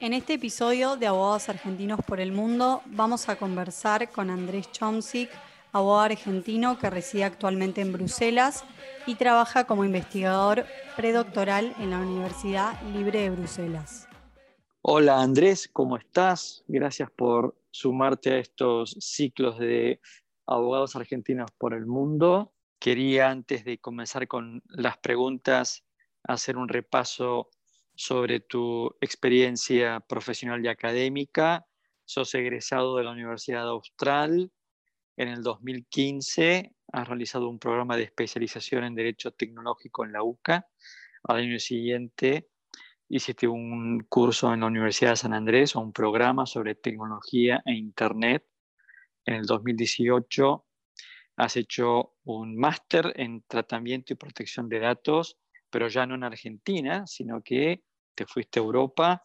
En este episodio de Abogados Argentinos por el Mundo vamos a conversar con Andrés Chomsik, abogado argentino que reside actualmente en Bruselas y trabaja como investigador predoctoral en la Universidad Libre de Bruselas. Hola Andrés, ¿cómo estás? Gracias por sumarte a estos ciclos de abogados argentinos por el mundo. Quería, antes de comenzar con las preguntas, hacer un repaso sobre tu experiencia profesional y académica. Sos egresado de la Universidad Austral. En el 2015 has realizado un programa de especialización en Derecho Tecnológico en la UCA. Al año siguiente hiciste un curso en la Universidad de San Andrés o un programa sobre tecnología e Internet. En el 2018 has hecho un máster en tratamiento y protección de datos, pero ya no en Argentina, sino que te fuiste a Europa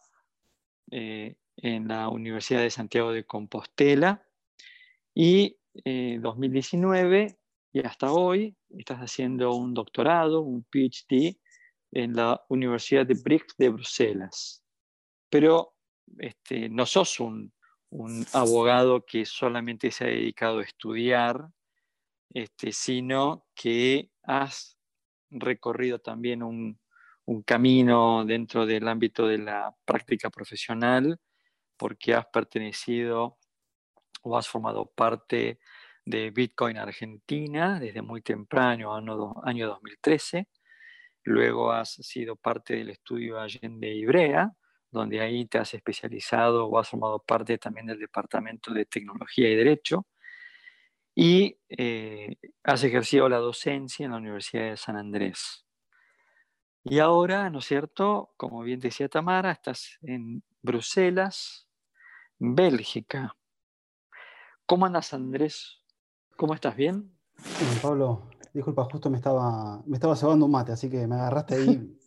eh, en la Universidad de Santiago de Compostela y en eh, 2019 y hasta hoy estás haciendo un doctorado, un PhD en la Universidad de Brick de Bruselas. Pero este, no sos un, abogado que solamente se ha dedicado a estudiar, este, sino que has recorrido también un, un camino dentro del ámbito de la práctica profesional, porque has pertenecido o has formado parte de Bitcoin Argentina desde muy temprano, año, año 2013. Luego has sido parte del estudio Allende Ibrea, donde ahí te has especializado o has formado parte también del Departamento de Tecnología y Derecho. Y eh, has ejercido la docencia en la Universidad de San Andrés. Y ahora, ¿no es cierto? Como bien decía Tamara, estás en Bruselas, Bélgica. ¿Cómo andas, Andrés? ¿Cómo estás? ¿Bien? Pablo, disculpa, justo me estaba, me estaba cebando un mate, así que me agarraste ahí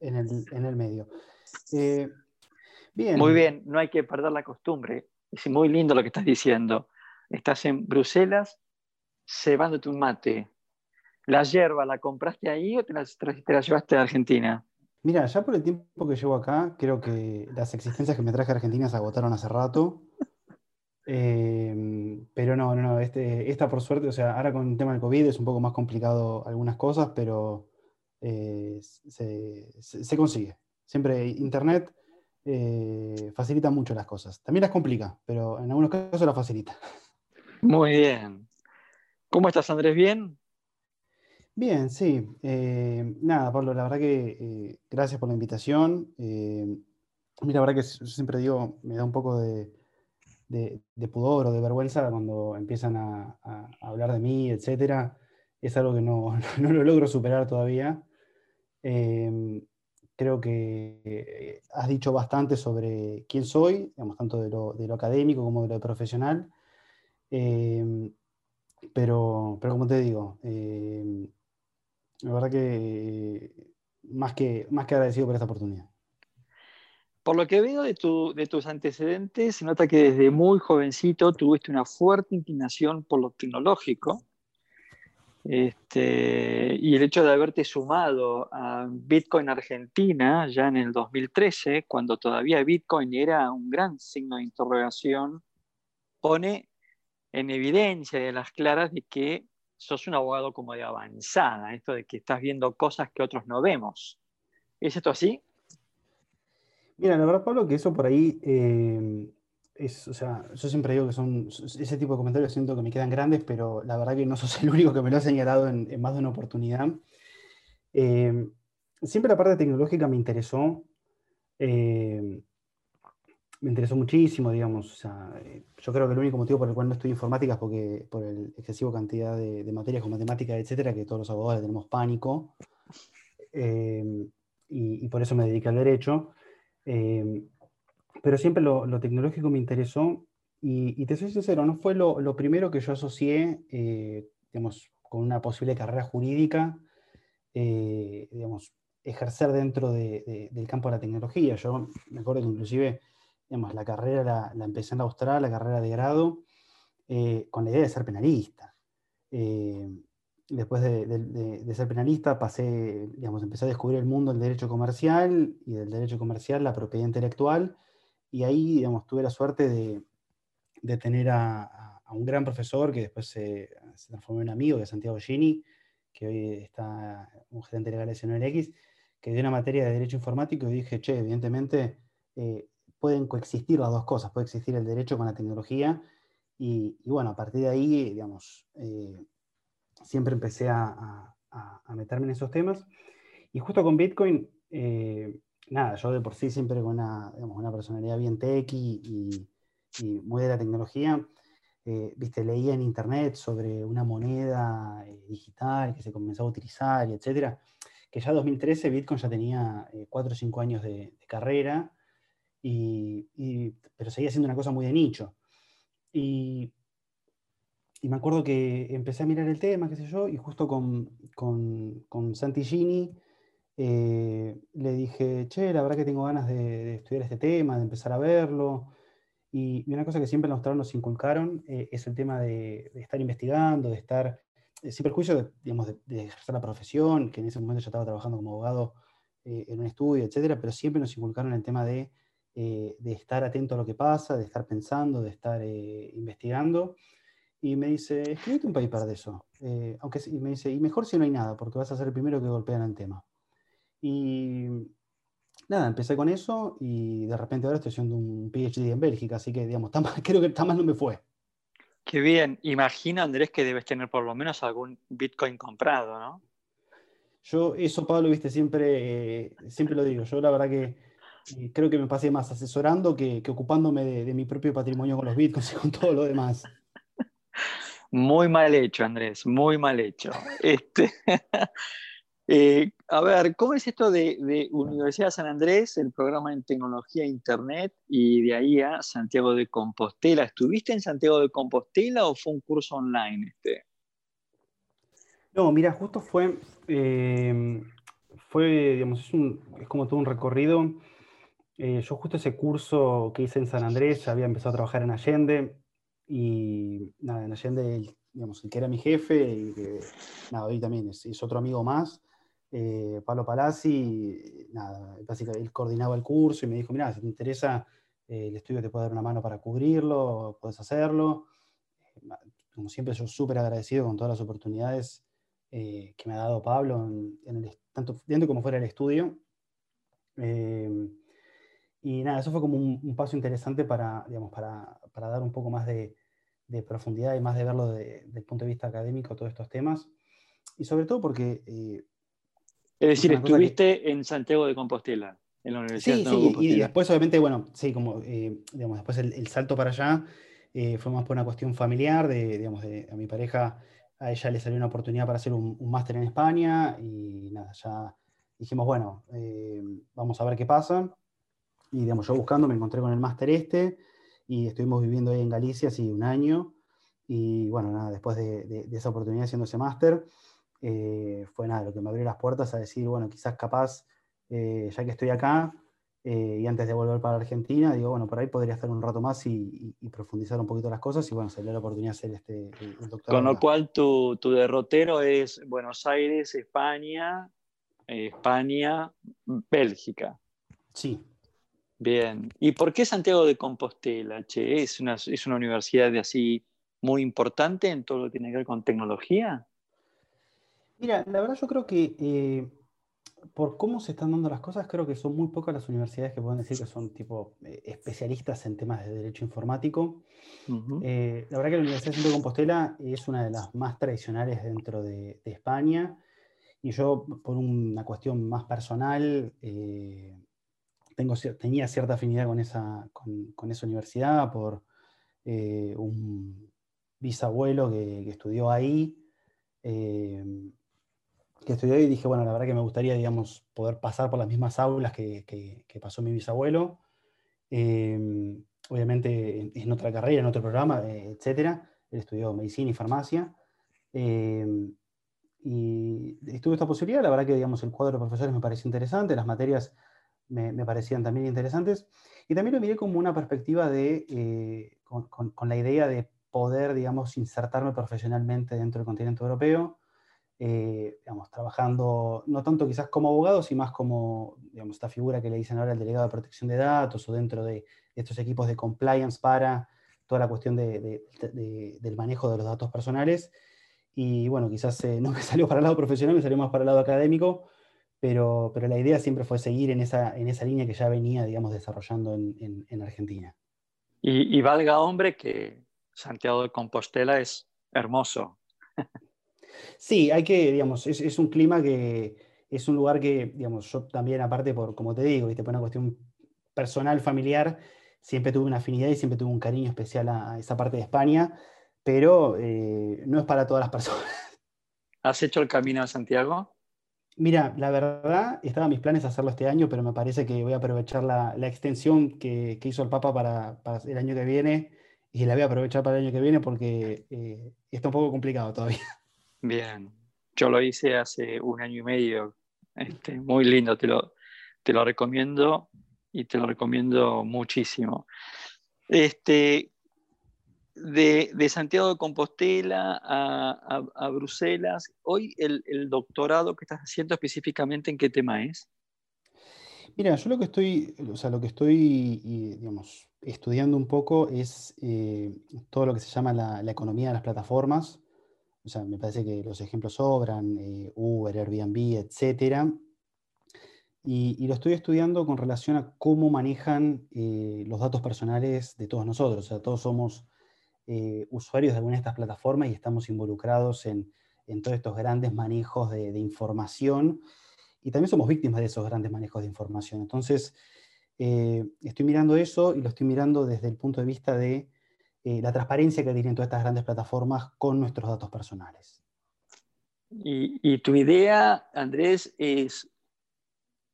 en, el, medio. Eh, bien. Muy bien, no hay que perder la costumbre. Es muy lindo lo que estás diciendo. Estás en Bruselas cebándote un mate. ¿La hierba la compraste ahí o te la, llevaste a Argentina? Mira, ya por el tiempo que llevo acá, creo que las existencias que me traje a Argentina se agotaron hace rato. Em, pero no, no, no, este, esta por suerte, o sea, ahora con el tema del COVID es un poco más complicado algunas cosas, pero eh, se, consigue. Siempre Internet eh, facilita mucho las cosas. También las complica, pero en algunos casos las facilita. Muy bien. ¿Cómo estás, Andrés? ¿Bien? Bien, sí. Eh, nada, Pablo, la verdad que eh, gracias por la invitación. Eh, a mí la verdad que yo siempre digo, me da un poco de, pudor o de vergüenza cuando empiezan a, hablar de mí, etc. Es algo que no, lo logro superar todavía. creo que has dicho bastante sobre quién soy, digamos, tanto de lo, académico como de lo profesional. pero, pero como te digo, la verdad que más que, más que agradecido por esta oportunidad. Por lo que veo de, de tus antecedentes, se nota que desde muy jovencito tuviste una fuerte inclinación por lo tecnológico. Este, y el hecho de haberte sumado a Bitcoin Argentina ya en el 2013, cuando todavía Bitcoin era un gran signo de interrogación, pone en evidencia de las claras de que sos un abogado como de avanzada, esto de que estás viendo cosas que otros no vemos. ¿Es esto así? Mira, la verdad, Pablo, que eso por ahí eh, es, o sea, yo siempre digo que son ese tipo de comentarios siento que me quedan grandes, pero la verdad que no sos el único que me lo ha señalado en, más de una oportunidad. Eh, siempre la parte tecnológica me interesó. Eh, me interesó muchísimo, digamos. Eh, yo creo que el único motivo por el cual no estudio informática es porque, por el excesivo cantidad de, materias con matemáticas, etcétera, que todos los abogados tenemos pánico. Em, y, por eso me dediqué al derecho. Em, pero siempre lo, tecnológico me interesó. Y, te soy sincero, no fue lo, primero que yo asocié, eh, digamos, con una posible carrera jurídica, eh, digamos, ejercer dentro del campo de la tecnología. Yo me acuerdo que inclusive la carrera la, empecé en la Austral, la carrera de grado, eh, con la idea de ser penalista. Eh, después de, ser penalista pasé, digamos, empecé a descubrir el mundo del derecho comercial y del derecho comercial la propiedad intelectual y ahí, digamos, tuve la suerte de, de tener a, a, un gran profesor que después se, se, transformó en amigo, que es Santiago Gini, que hoy está un gerente legal de CNLX, que dio una materia de Derecho Informático y dije, che, evidentemente eh, pueden coexistir las dos cosas, puede existir el derecho con la tecnología, y, y bueno, a partir de ahí, digamos, eh, siempre empecé a, a, meterme en esos temas, y justo con Bitcoin, eh, nada, yo de por sí siempre con una, digamos, una personalidad bien tech y, y, muy de la tecnología, eh, viste, leía en internet sobre una moneda eh, digital que se comenzó a utilizar y etcétera, que ya en 2013 Bitcoin ya tenía 4 o 5 años de carrera, y, y, pero seguía siendo una cosa muy de nicho. Y, y, me acuerdo que empecé a mirar el tema, qué sé yo, y justo con, con, con Santi Gini, eh, le dije, che, la verdad que tengo ganas de, estudiar este tema, de empezar a verlo. Y, una cosa que siempre los nos inculcaron eh, es el tema de, estar investigando, de estar, eh, sin perjuicio de, digamos, de, ejercer la profesión, que en ese momento yo estaba trabajando como abogado en un estudio, etcétera, pero siempre nos inculcaron el tema de, eh, de estar atento a lo que pasa, de estar pensando, de estar investigando. Y me dice, escríbete un paper de eso. aunque, y me dice, y mejor si no hay nada, porque vas a ser el primero que golpean el tema. Y nada, empecé con eso y de repente ahora estoy haciendo un PhD en Bélgica, así que digamos, tan mal, creo que tan mal no me fue. Qué bien. Imagino, Andrés, que debes tener por lo menos algún Bitcoin comprado, ¿no? Yo, eso, Pablo, viste, siempre, eh, siempre lo digo. Yo la verdad que eh, creo que me pasé más asesorando que, que ocupándome de, de, mi propio patrimonio con los Bitcoins y con todo lo demás. Muy mal hecho, Andrés, muy mal hecho. Este, Eh, a ver, ¿cómo es esto de, de, Universidad San Andrés, el programa en tecnología e internet, y de ahí a Santiago de Compostela? ¿Estuviste en Santiago de Compostela o fue un curso online este? No, mira, justo fue, eh, fue digamos, es, un, es, como todo un recorrido. Eh, yo justo ese curso que hice en San Andrés, había empezado a trabajar en Allende, y nada, en Allende, digamos, el que era mi jefe, y que, nada, hoy también es, otro amigo más, eh, Pablo Palazzi, nada, básicamente él coordinaba el curso y me dijo, mira, si te interesa eh, el estudio te puedo dar una mano para cubrirlo, puedes hacerlo. Eh, como siempre, yo súper agradecido con todas las oportunidades eh, que me ha dado Pablo, tanto dentro como fuera del estudio. Eh, y nada, eso fue como un, un, paso interesante para, digamos, para, para dar un poco más de, de profundidad y más de verlo desde el punto de vista académico, todos estos temas. Y sobre todo porque eh, es decir, estuviste que... en Santiago de Compostela, en la Universidad sí, de sí, Compostela. y después obviamente, bueno, sí, como, eh, digamos, después el, el, salto para allá eh, fue más por una cuestión familiar, de, digamos, de, a mi pareja, a ella le salió una oportunidad para hacer un, un máster en España y nada, ya dijimos, bueno, eh, vamos a ver qué pasa. Y, digamos, yo buscando me encontré con el máster este y estuvimos viviendo ahí en Galicia, así un año. Y bueno, nada, después de, de, de esa oportunidad haciendo ese máster, eh, fue nada, lo que me abrió las puertas a decir, bueno, quizás capaz, eh, ya que estoy acá, eh, y antes de volver para Argentina, digo, bueno, por ahí podría estar un rato más y, y, y profundizar un poquito las cosas, y bueno, dio la oportunidad de hacer este el doctorado. Con lo cual tu, tu, derrotero es Buenos Aires, España, España, Bélgica. Sí. Bien. ¿Y por qué Santiago de Compostela? Che? ¿Es una, es una universidad de así muy importante en todo lo que tiene que ver con tecnología? Mira, la verdad yo creo que eh, por cómo se están dando las cosas, creo que son muy pocas las universidades que pueden decir que son tipo eh, especialistas en temas de derecho informático. Uh -huh. eh, la verdad que la Universidad de Santiago de Compostela es una de las más tradicionales dentro de, de España y yo por una cuestión más personal eh, tenía cierta afinidad con esa, universidad por eh, un bisabuelo que, estudió ahí. Eh, que estudié y dije, bueno, la verdad que me gustaría, digamos, poder pasar por las mismas aulas que, pasó mi bisabuelo. Eh, obviamente en, otra carrera, en otro programa, etcétera. Él estudió medicina y farmacia. Y estuve esta posibilidad, la verdad que, digamos, el cuadro de profesores me pareció interesante, las materias me, parecían también interesantes. Y también lo miré como una perspectiva de, eh, con, la idea de poder, digamos, insertarme profesionalmente dentro del continente europeo eh, digamos, trabajando no tanto quizás como abogado, sino más como digamos, esta figura que le dicen ahora el delegado de protección de datos o dentro de, estos equipos de compliance para toda la cuestión del manejo de los datos personales. Y bueno, quizás eh, no me salió para el lado profesional, me salió más para el lado académico, pero, pero la idea siempre fue seguir en esa, en esa línea que ya venía, digamos, desarrollando en, en, Argentina. Y, y valga hombre que Santiago de Compostela es hermoso. Sí, hay que, digamos, es, un clima que es un lugar que, digamos, yo también, aparte, por como te digo, ¿viste? por una cuestión personal, familiar, siempre tuve una afinidad y siempre tuve un cariño especial a esa parte de España, pero eh, no es para todas las personas. ¿Has hecho el camino a Santiago? Mira, la verdad, estaban mis planes hacerlo este año, pero me parece que voy a aprovechar la, extensión que, hizo el Papa para, el año que viene y la voy a aprovechar para el año que viene porque eh, está un poco complicado todavía. Bien, yo lo hice hace un año y medio, este, muy lindo, te lo, te lo recomiendo y te lo recomiendo muchísimo. Este, de, Santiago de Compostela a, Bruselas, hoy el, doctorado que estás haciendo específicamente en qué tema es? Mira, yo lo que estoy, o sea, lo que estoy, digamos, estudiando un poco es eh, todo lo que se llama la, economía de las plataformas, o sea, me parece que los ejemplos sobran, eh, Uber, Airbnb, etc. Y, lo estoy estudiando con relación a cómo manejan eh, los datos personales de todos nosotros. O sea, todos somos eh, usuarios de alguna de estas plataformas y estamos involucrados en, todos estos grandes manejos de, información. Y también somos víctimas de esos grandes manejos de información. Entonces, estoy mirando eso y lo estoy mirando desde el punto de vista de eh, la transparencia que tienen todas estas grandes plataformas con nuestros datos personales. Y, tu idea, Andrés, es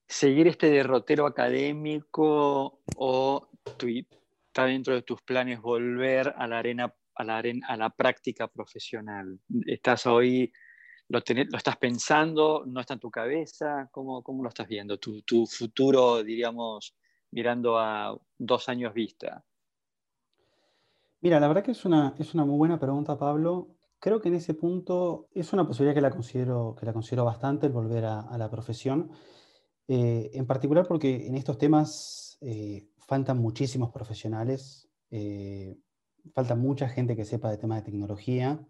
seguir este derrotero académico o está dentro de tus planes volver a la arena, a la, arena, a la práctica profesional? ¿Estás hoy, lo, lo, estás pensando, no está en tu cabeza? ¿Cómo, cómo lo estás viendo? Tu, tu futuro, diríamos, mirando a dos años vista. Mira, la verdad que es una, es una muy buena pregunta, Pablo. Creo que en ese punto es una posibilidad que la considero, que la considero bastante el volver a, la profesión, eh, en particular porque en estos temas eh, faltan muchísimos profesionales, eh, falta mucha gente que sepa de temas de tecnología,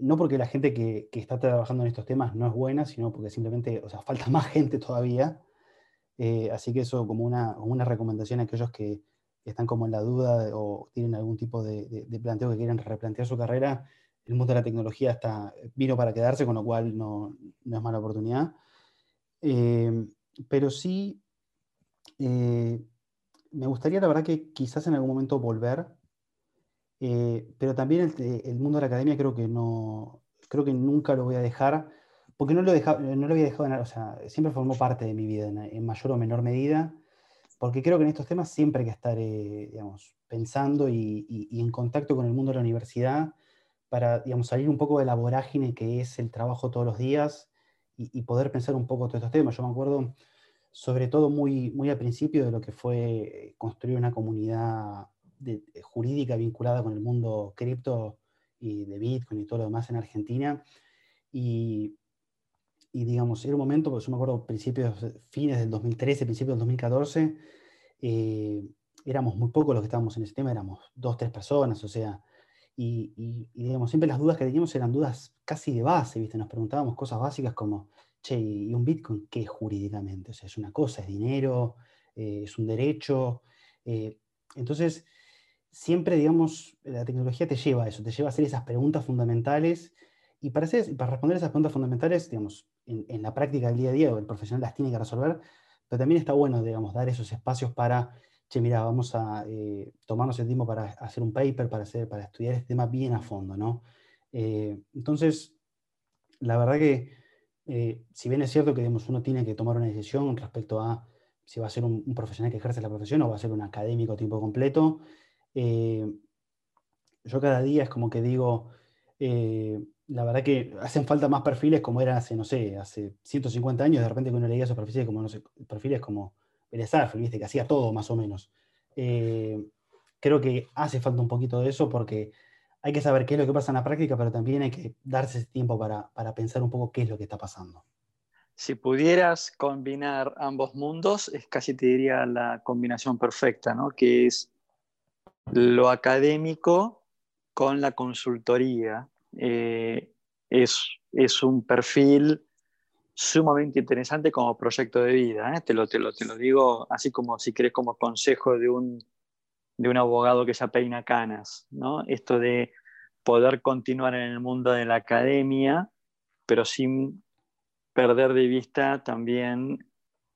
no porque la gente que, que, está trabajando en estos temas no es buena, sino porque simplemente, o sea, falta más gente todavía. así que eso como una, una recomendación a aquellos que, están como en la duda o tienen algún tipo de, planteo que quieren replantear su carrera, el mundo de la tecnología está, vino para quedarse, con lo cual no, es mala oportunidad. Eh, pero sí, eh, me gustaría, la verdad, que quizás en algún momento volver, eh, pero también el, mundo de la academia creo que no, creo que nunca lo voy a dejar, porque no lo, no lo había dejado, o sea, siempre formó parte de mi vida en mayor o menor medida porque creo que en estos temas siempre hay que estar, eh, digamos, pensando y, en contacto con el mundo de la universidad para, digamos, salir un poco de la vorágine que es el trabajo todos los días y, poder pensar un poco todos estos temas. Yo me acuerdo, sobre todo muy, muy al principio, de lo que fue construir una comunidad jurídica vinculada con el mundo cripto y de Bitcoin y todo lo demás en Argentina. Y, y digamos, era un momento, porque yo me acuerdo principios, fines del 2013, principios del 2014, eh, éramos muy pocos los que estábamos en ese tema, éramos dos, tres personas, o sea, y, digamos, siempre las dudas que teníamos eran dudas casi de base, ¿viste? Nos preguntábamos cosas básicas como, che, ¿y un Bitcoin qué es jurídicamente? O sea, es una cosa, es dinero, eh, es un derecho. Eh, entonces, siempre, digamos, la tecnología te lleva a eso, te lleva a hacer esas preguntas fundamentales. Y para, hacer, para responder esas preguntas fundamentales, digamos, en, la práctica del día a día, el profesional las tiene que resolver, pero también está bueno, digamos, dar esos espacios para, che, mira, vamos a eh, tomarnos el tiempo para hacer un paper, para, hacer, para estudiar este tema bien a fondo, ¿no? Eh, entonces, la verdad que, eh, si bien es cierto que digamos, uno tiene que tomar una decisión respecto a si va a ser un, profesional que ejerce la profesión o va a ser un académico a tiempo completo, yo cada día es como que digo, la verdad que hacen falta más perfiles como era hace, no sé, hace 150 años, de repente que uno leía esos perfiles como, no sé, perfiles como Pérez viste, que hacía todo más o menos. Eh, creo que hace falta un poquito de eso porque hay que saber qué es lo que pasa en la práctica, pero también hay que darse ese tiempo para, para pensar un poco qué es lo que está pasando. Si pudieras combinar ambos mundos, es casi te diría la combinación perfecta, ¿no? Que es lo académico con la consultoría. Eh, es, es, un perfil sumamente interesante como proyecto de vida. ¿eh? Te, lo, te, lo, te, lo, digo así como si querés como consejo de un, de un abogado que ya peina canas. ¿no? Esto de poder continuar en el mundo de la academia, pero sin perder de vista también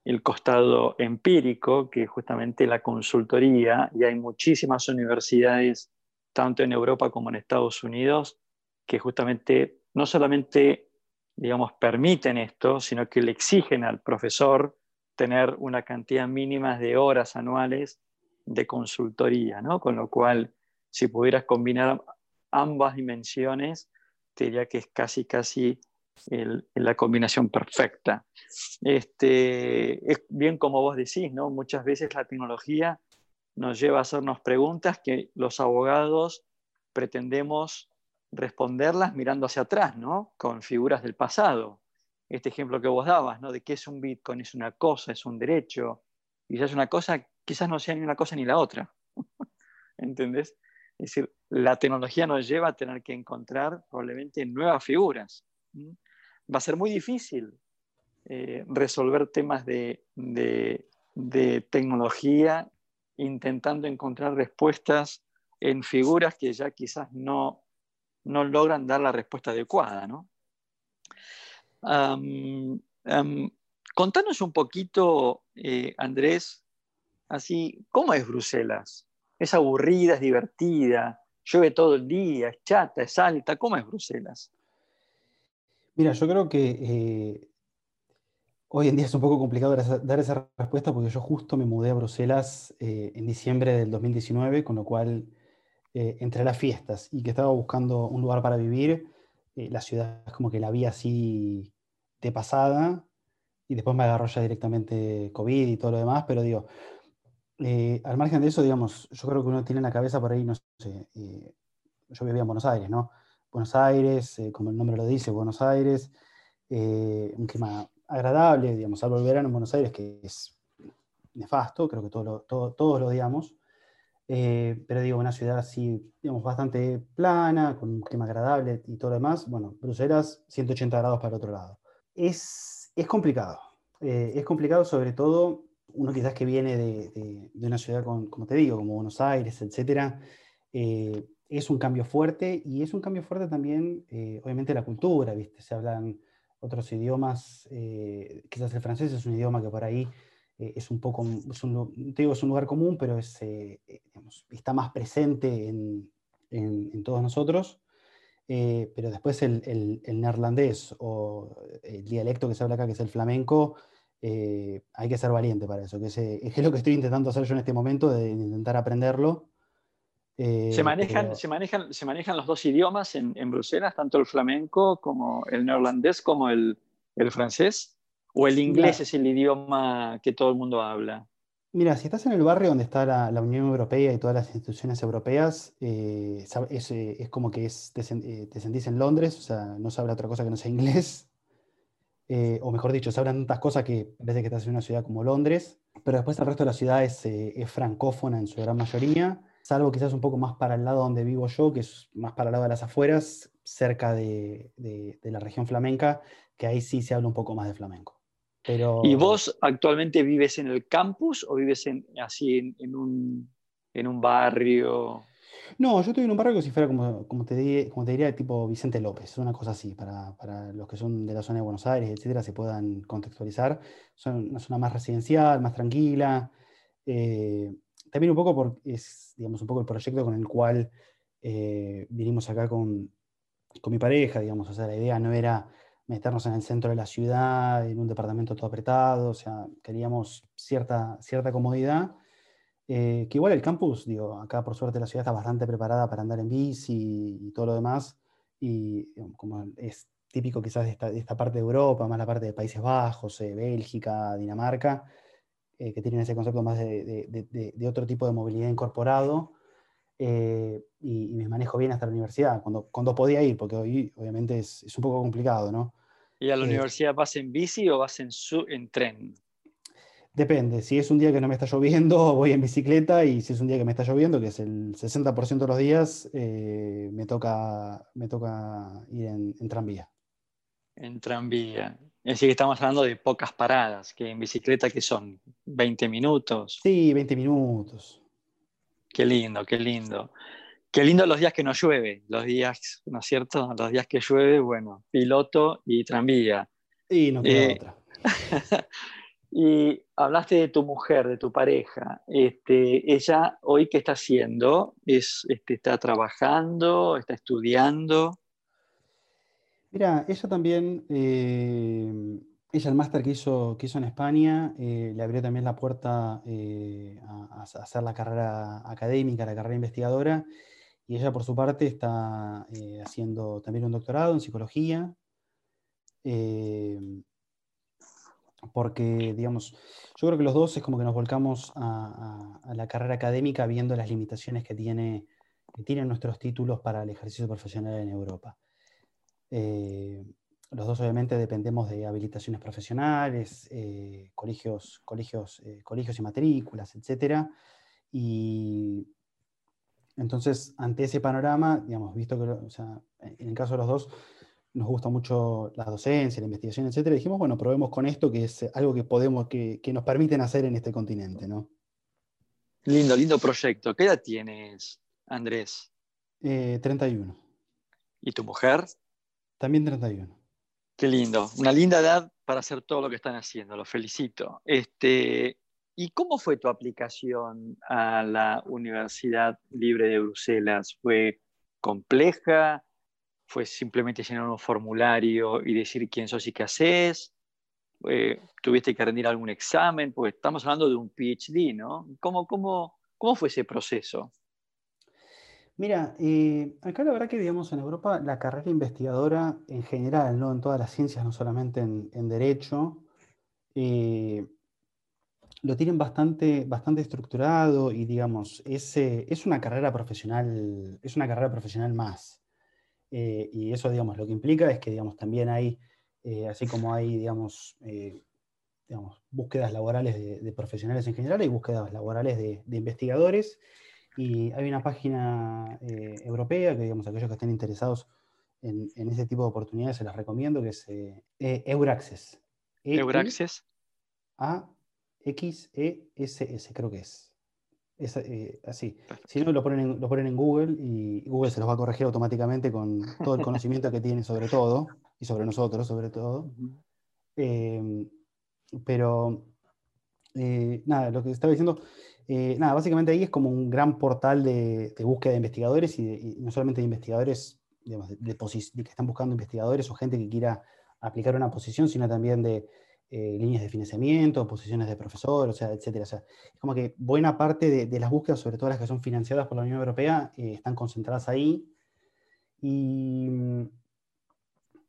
el costado empírico, que es justamente la consultoría, y hay muchísimas universidades, tanto en Europa como en Estados Unidos, que justamente no solamente, digamos, permiten esto, sino que le exigen al profesor tener una cantidad mínima de horas anuales de consultoría, ¿no? Con lo cual, si pudieras combinar ambas dimensiones, te diría que es casi, casi la combinación perfecta. Este, es bien como vos decís, ¿no? Muchas veces la tecnología nos lleva a hacernos preguntas que los abogados pretendemos responderlas mirando hacia atrás, ¿no? Con figuras del pasado. Este ejemplo que vos dabas, ¿no? De qué es un Bitcoin, es una cosa, es un derecho. Y ya es una cosa, quizás no sea ni una cosa ni la otra. ¿Entendés? Es decir, la tecnología nos lleva a tener que encontrar probablemente nuevas figuras va a ser muy difícil eh, resolver temas de, tecnología intentando encontrar respuestas en figuras que ya quizás no, logran dar la respuesta adecuada. contanos un poquito, eh, Andrés, así, ¿cómo es Bruselas? ¿Es aburrida, es divertida? ¿Llueve todo el día? ¿Es chata? ¿Es alta? ¿Cómo es Bruselas? Mira, yo creo que eh, hoy en día es un poco complicado dar esa, respuesta porque yo justo me mudé a Bruselas eh, en diciembre del 2019, con lo cual eh, entre las fiestas y que estaba buscando un lugar para vivir, la ciudad es como que la vi así de pasada y después me agarró ya directamente COVID y todo lo demás, pero digo, al margen de eso, digamos, yo creo que uno tiene en la cabeza por ahí, no sé, yo vivía en Buenos Aires, ¿no? Buenos Aires, eh, como el nombre lo dice, Buenos Aires, eh, un clima agradable, digamos, salvo el verano en Buenos Aires, que es nefasto, creo que todo todos lo odiamos, eh, pero digo, una ciudad así, digamos, bastante plana, con un clima agradable y todo lo demás, bueno, Bruselas, 180 grados para el otro lado. Es, es complicado, es complicado sobre todo uno quizás que viene de, de, una ciudad, con, como te digo, como Buenos Aires, etcétera, es un cambio fuerte y es un cambio fuerte también, eh, obviamente, la cultura, ¿viste? Se hablan otros idiomas, eh, quizás el francés es un idioma que por ahí eh, es un poco, es un, digo, es un lugar común, pero es, está más presente en, en, todos nosotros. pero después el, el, neerlandés o el dialecto que se habla acá, que es el flamenco, hay que ser valiente para eso, que es, es lo que estoy intentando hacer yo en este momento, de intentar aprenderlo eh, ¿Se, manejan, se, manejan, ¿Se manejan los dos idiomas en, en, Bruselas, tanto el flamenco como el neerlandés como el, el francés? ¿O el inglés es el idioma que todo el mundo habla? Mira, si estás en el barrio donde está la, la Unión Europea y todas las instituciones europeas, eh, es, eh, es, como que es, te, te, sentís en Londres, o sea, no se habla otra cosa que no sea inglés. O mejor dicho, se hablan tantas cosas que parece que estás en una ciudad como Londres, pero después el resto de la ciudad es, es francófona en su gran mayoría salvo quizás un poco más para el lado donde vivo yo, que es más para el lado de las afueras, cerca de, la región flamenca, que ahí sí se habla un poco más de flamenco. ¿Y vos actualmente vives en el campus o vives en, así en, un, barrio? No, yo estoy en un barrio que si fuera como, como, te, como te diría, tipo Vicente López, una cosa así, para, los que son de la zona de Buenos Aires, etcétera, se puedan contextualizar. Son una zona más residencial, más tranquila. Eh, también un poco por, es, digamos, un poco el proyecto con el cual eh, vinimos acá con, con, mi pareja, digamos, o sea, la idea no era meternos en el centro de la ciudad, en un departamento todo apretado, o sea, queríamos cierta, cierta comodidad, eh, que igual el campus, digo, acá por suerte la ciudad está bastante preparada para andar en bici y, todo lo demás, y como es típico quizás de esta, de esta, parte de Europa, más la parte de Países Bajos, eh, Bélgica, Dinamarca, eh, que tienen ese concepto más de, otro tipo de movilidad incorporado. eh, y, me manejo bien hasta la universidad, cuando, cuando podía ir, porque hoy obviamente es, un poco complicado, ¿no? ¿Y a la universidad vas en bici o vas en, su, en tren? Depende, si es un día que no me está lloviendo, voy en bicicleta y si es un día que me está lloviendo, que es el 60% de los días, eh, me, toca, me toca ir en, tranvía. En tranvía. Es decir, que estamos hablando de pocas paradas, que en bicicleta que son 20 minutos. Sí, 20 minutos. Qué lindo, qué lindo. Qué lindo los días que no llueve, los días, ¿no es cierto? Los días que llueve, bueno, piloto y tranvía. Y no queda eh, otra. Y hablaste de tu mujer, de tu pareja. Este, ella hoy qué está haciendo? Es, este, ¿Está trabajando? ¿Está estudiando? Mira, ella también, eh, ella el máster que hizo, que hizo en España, eh, le abrió también la puerta eh, a, hacer la carrera académica, la carrera investigadora, y ella por su parte está haciendo también un doctorado en psicología porque, digamos, yo creo que los dos es como que nos volcamos a, la carrera académica viendo las limitaciones que, tiene, que tienen nuestros títulos para el ejercicio profesional en Europa. Eh, los dos obviamente dependemos de habilitaciones profesionales, eh, colegios, colegios, eh, colegios y matrículas, etc. Y entonces, ante ese panorama, digamos, visto que, o sea, en el caso de los dos, nos gusta mucho la docencia, la investigación, etcétera, dijimos, bueno, probemos con esto, que es algo que podemos, que, nos permiten hacer en este continente, ¿no? Lindo, lindo proyecto. ¿Qué edad tienes, Andrés? 31. Eh, ¿Y tu mujer? También 31. Qué lindo. Una linda edad para hacer todo lo que están haciendo. Los felicito. Este, ¿Y cómo fue tu aplicación a la Universidad Libre de Bruselas? ¿Fue compleja? Fue simplemente llenar un formulario y decir quién sos y qué haces. Eh, tuviste que rendir algún examen, porque estamos hablando de un PhD, ¿no? ¿Cómo, cómo, cómo fue ese proceso? Mira, eh, acá la verdad que, digamos, en Europa la carrera investigadora en general, ¿no? En todas las ciencias, no solamente en, derecho, eh, lo tienen bastante, bastante estructurado y, digamos, es, es, una carrera profesional, es una carrera profesional más. Eh, y eso, digamos, lo que implica es que, digamos, también hay, eh, así como hay, digamos, eh, digamos búsquedas laborales de, profesionales en general, hay búsquedas laborales de, investigadores, y hay una página europea que, digamos, aquellos que estén interesados en, en, ese tipo de oportunidades se las recomiendo, que es Euraccess. E Euraccess. A X E S S, creo que es. Es eh, así. Si no, lo ponen, en, lo ponen en Google y Google se los va a corregir automáticamente con todo el conocimiento que tiene sobre todo y sobre nosotros, sobre todo. Em, pero, eh, nada, lo que estaba diciendo, eh, nada, básicamente ahí es como un gran portal de, búsqueda de investigadores y, no solamente de investigadores, digamos, de, que están buscando investigadores o gente que quiera aplicar una posición, sino también de eh, líneas de financiamiento, posiciones de profesor, o sea, etcétera. O sea, es como que buena parte de, las búsquedas, sobre todo las que son financiadas por la Unión Europea, eh, están concentradas ahí. Y mm,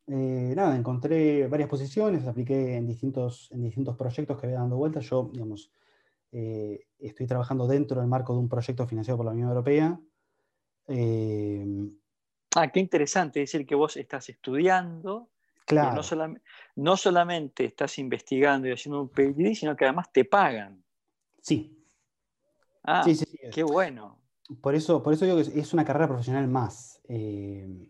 eh, nada, encontré varias posiciones, apliqué en distintos, en distintos proyectos que había dando vueltas. Yo, digamos, estoy trabajando dentro del marco de un proyecto financiado por la Unión Europea. ah, qué interesante, es decir, que vos estás estudiando no, solamente estás investigando y haciendo un PhD, sino que además te pagan. Sí. Ah, sí, sí, qué bueno. Por eso, por eso digo que es una carrera profesional más. Eh,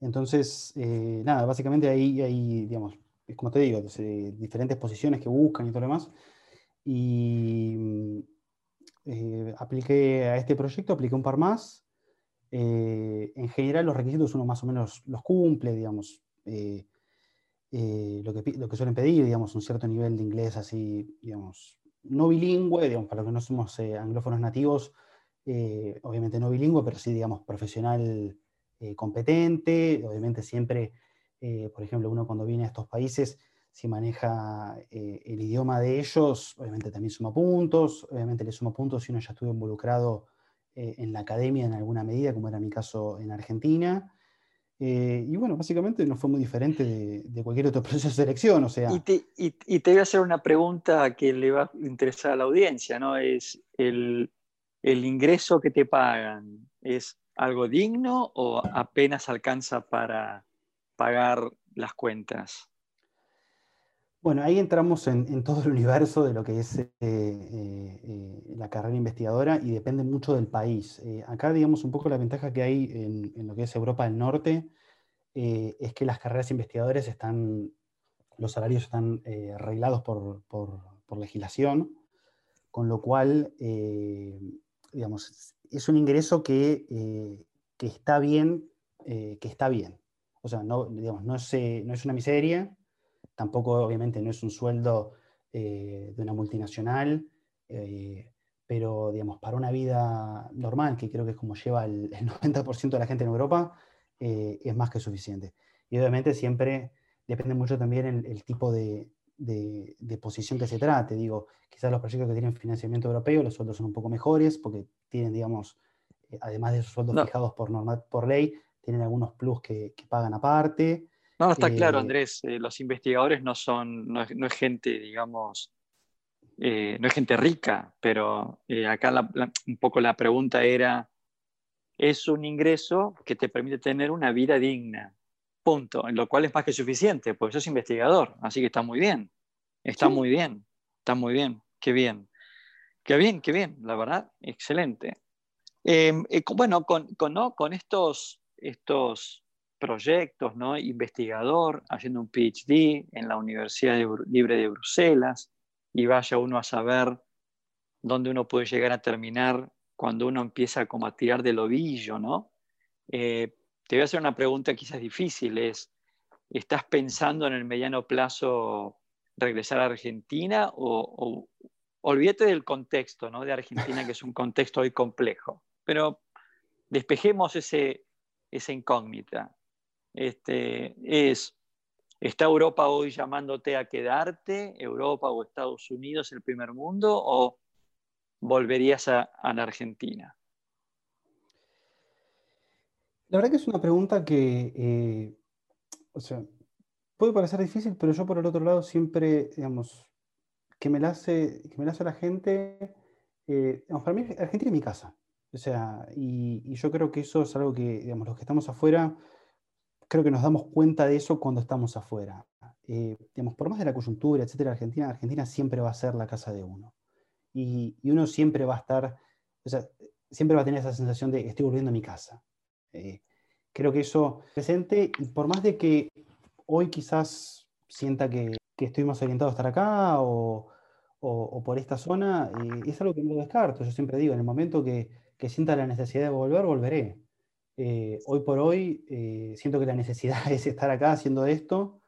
entonces, eh, nada, básicamente ahí hay, digamos, es como te digo, diferentes posiciones que buscan y todo lo demás. Y eh, apliqué a este proyecto, apliqué un par más. Eh, en general los requisitos uno más o menos los cumple, digamos, eh, eh, lo, que, lo que suelen pedir, digamos, un cierto nivel de inglés así, digamos, no bilingüe, digamos, para los que no somos anglófonos nativos, obviamente no bilingüe, pero sí, digamos, profesional competente, obviamente siempre, por ejemplo, uno cuando viene a estos países, si maneja el idioma de ellos, obviamente también suma puntos, obviamente le suma puntos si uno ya estuvo involucrado eh, en la academia en alguna medida, como era mi caso en Argentina. Eh, y bueno, básicamente no fue muy diferente de, cualquier otro proceso de selección. O sea... Y te, y, te, voy a hacer una pregunta que le va a interesar a la audiencia, ¿no? Es el, ¿el ingreso que te pagan es algo digno o apenas alcanza para pagar las cuentas? Bueno, ahí entramos en, todo el universo de lo que es eh, eh, la carrera investigadora y depende mucho del país. acá, digamos, un poco la ventaja que hay en, lo que es Europa del Norte es que las carreras investigadoras están, los salarios están arreglados por, por legislación, con lo cual, eh, digamos, es un ingreso que, eh, está bien, eh, que está bien. O sea, no, digamos, no, no es una miseria, tampoco obviamente no es un sueldo de una multinacional, pero digamos, para una vida normal, que creo que es como lleva el, 90% de la gente en Europa, es más que suficiente. Y obviamente siempre depende mucho también el tipo de, de, posición que se trate. Digo, quizás los proyectos que tienen financiamiento europeo, los sueldos son un poco mejores porque tienen, digamos, eh, además de esos sueldos fijados por, norma, por ley, tienen algunos plus que, pagan aparte. No, está claro, eh, Andrés. Eh, los investigadores no son, no es, gente, digamos, no es gente rica, pero acá un poco la pregunta era, es un ingreso que te permite tener una vida digna. Punto. Lo cual es más que suficiente, porque sos investigador, así que está muy bien. Está muy bien, está muy bien, qué bien. Qué bien, qué bien, la verdad, excelente. Em, eh, bueno, con, con, estos, estos proyectos, ¿no? investigador, haciendo un PhD en la Universidad Libre de Bruselas, y vaya uno a saber dónde uno puede llegar a terminar cuando uno empieza como a tirar del ovillo, ¿no? Eh, te voy a hacer una pregunta quizás difícil, es, ¿estás pensando en el mediano plazo regresar a Argentina o, olvídate del contexto ¿no? de Argentina, que es un contexto hoy complejo, pero despejemos ese, esa incógnita. Este, es, ¿Está Europa hoy llamándote a quedarte, Europa o Estados Unidos, el primer mundo, o volverías a la Argentina? La verdad que es una pregunta que, eh, o sea, puede parecer difícil, pero yo por el otro lado siempre, digamos, que me la hace, que me la hace la gente, eh, para mí Argentina es mi casa. O sea, y, yo creo que eso es algo que, digamos, los que estamos afuera, creo que nos damos cuenta de eso cuando estamos afuera. Eh, digamos, por más de la coyuntura, etcétera, Argentina, Argentina siempre va a ser la casa de uno. Y, y uno siempre va a estar, o sea, siempre va a tener esa sensación de estoy volviendo a mi casa. Eh, creo que eso presente, por más de que hoy quizás sienta que, estoy más orientado a estar acá o, por esta zona, eh, es algo que no descarto. Yo siempre digo, en el momento que, sienta la necesidad de volver, volveré. Eh, hoy por hoy siento que la necesidad es estar acá haciendo esto,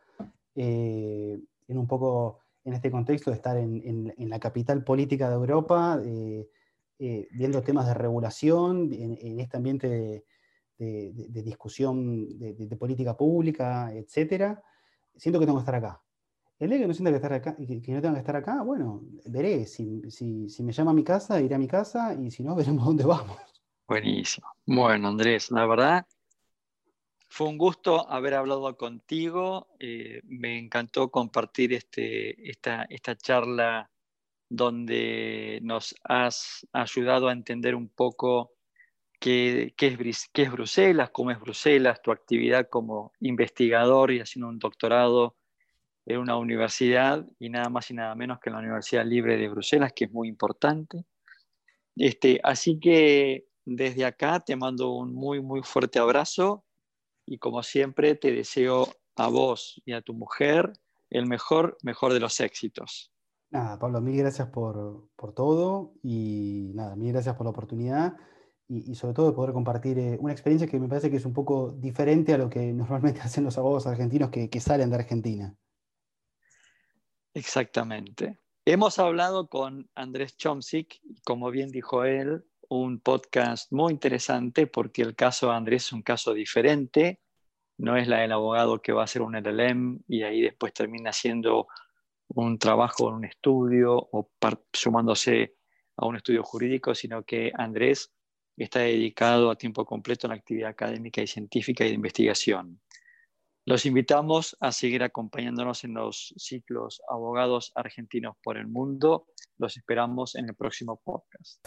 en un poco en este contexto de estar en, la capital política de Europa, viendo temas de regulación, en, este ambiente de, de, discusión de, política pública, etcétera, siento que tengo que estar acá. El día que no sienta que, estar acá, que no tenga que estar acá, bueno, veré. Si, si, me llama a mi casa, iré a mi casa y si no, veremos dónde vamos. Buenísimo. Bueno, Andrés, la verdad, fue un gusto haber hablado contigo. Eh, me encantó compartir este, esta, esta charla donde nos has ayudado a entender un poco qué, es, Bruselas, cómo es Bruselas, tu actividad como investigador y haciendo un doctorado en una universidad y nada más y nada menos que en la Universidad Libre de Bruselas, que es muy importante. Este, así que desde acá te mando un muy, muy fuerte abrazo y como siempre te deseo a vos y a tu mujer el mejor, mejor de los éxitos. Nada, Pablo, mil gracias por, por todo y nada, mil gracias por la oportunidad y, sobre todo de poder compartir eh, una experiencia que me parece que es un poco diferente a lo que normalmente hacen los abogados argentinos que, salen de Argentina. Exactamente. Hemos hablado con Andrés Chomsik, como bien dijo él, un podcast muy interesante porque el caso de Andrés es un caso diferente, no es la del abogado que va a hacer un LLM y ahí después termina haciendo un trabajo en un estudio o sumándose a un estudio jurídico, sino que Andrés está dedicado a tiempo completo a la actividad académica y científica y de investigación. Los invitamos a seguir acompañándonos en los ciclos Abogados Argentinos por el Mundo. Los esperamos en el próximo podcast.